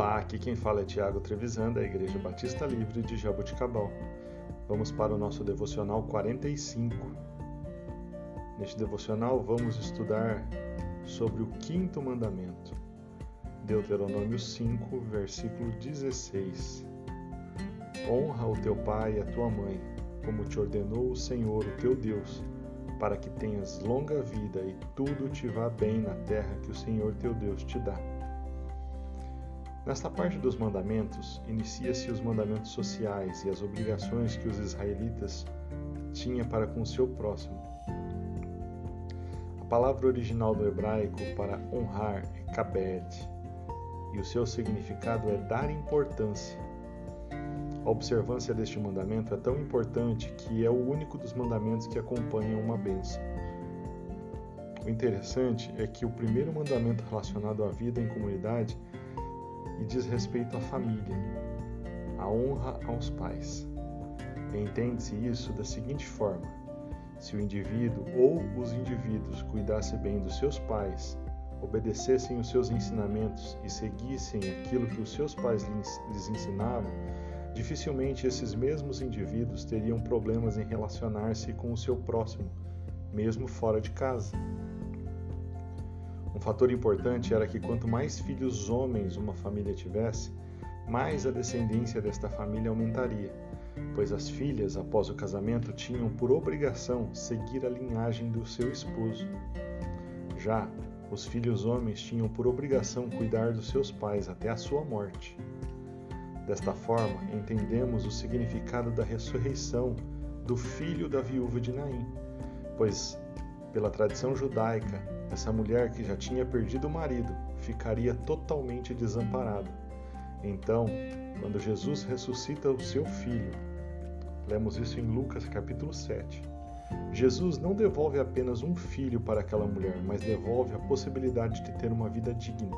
Olá, aqui quem fala é Tiago Trevisan, da Igreja Batista Livre de Jaboticabal. Vamos para o nosso devocional 45. Neste devocional vamos estudar sobre o quinto mandamento. Deuteronômio 5, versículo 16. Honra o teu pai e a tua mãe, como te ordenou o Senhor, o teu Deus, para que tenhas longa vida e tudo te vá bem na terra que o Senhor teu Deus te dá. Nesta parte dos mandamentos, inicia-se os mandamentos sociais e as obrigações que os israelitas tinham para com o seu próximo. A palavra original do hebraico para honrar é kabed, e o seu significado é dar importância. A observância deste mandamento é tão importante que é o único dos mandamentos que acompanham uma bênção. O interessante é que o primeiro mandamento relacionado à vida em comunidade e diz respeito à família, a honra aos pais. Entende-se isso da seguinte forma: se o indivíduo ou os indivíduos cuidassem bem dos seus pais, obedecessem os seus ensinamentos e seguissem aquilo que os seus pais lhes ensinavam, dificilmente esses mesmos indivíduos teriam problemas em relacionar-se com o seu próximo, mesmo fora de casa. Um fator importante era que quanto mais filhos homens uma família tivesse, mais a descendência desta família aumentaria, pois as filhas, após o casamento, tinham por obrigação seguir a linhagem do seu esposo. Já os filhos homens tinham por obrigação cuidar dos seus pais até a sua morte. Desta forma, entendemos o significado da ressurreição do filho da viúva de Naim, pois, pela tradição judaica, essa mulher que já tinha perdido o marido ficaria totalmente desamparada. Então, quando Jesus ressuscita o seu filho, lemos isso em Lucas capítulo 7. Jesus não devolve apenas um filho para aquela mulher, mas devolve a possibilidade de ter uma vida digna.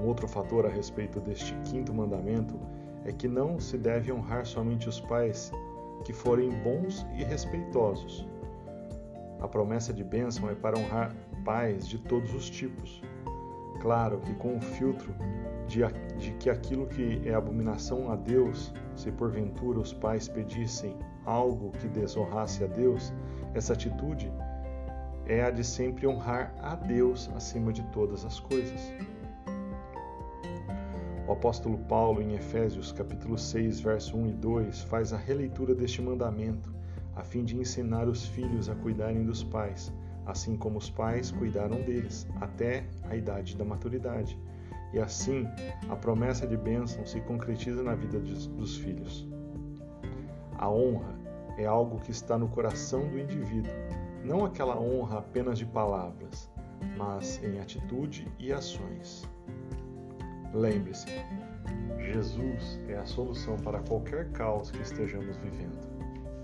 Um outro fator a respeito deste quinto mandamento é que não se deve honrar somente os pais que forem bons e respeitosos, a promessa de bênção é para honrar pais de todos os tipos. Claro que com o filtro de, de que aquilo que é abominação a Deus, se porventura os pais pedissem algo que desonrasse a Deus, essa atitude é a de sempre honrar a Deus acima de todas as coisas. O apóstolo Paulo, em Efésios capítulo 6, verso 1 e 2, faz a releitura deste mandamento a fim de ensinar os filhos a cuidarem dos pais, assim como os pais cuidaram deles, até a idade da maturidade. E assim, a promessa de bênção se concretiza na vida dos filhos. A honra é algo que está no coração do indivíduo, não aquela honra apenas de palavras, mas em atitude e ações. Lembre-se, Jesus é a solução para qualquer caos que estejamos vivendo.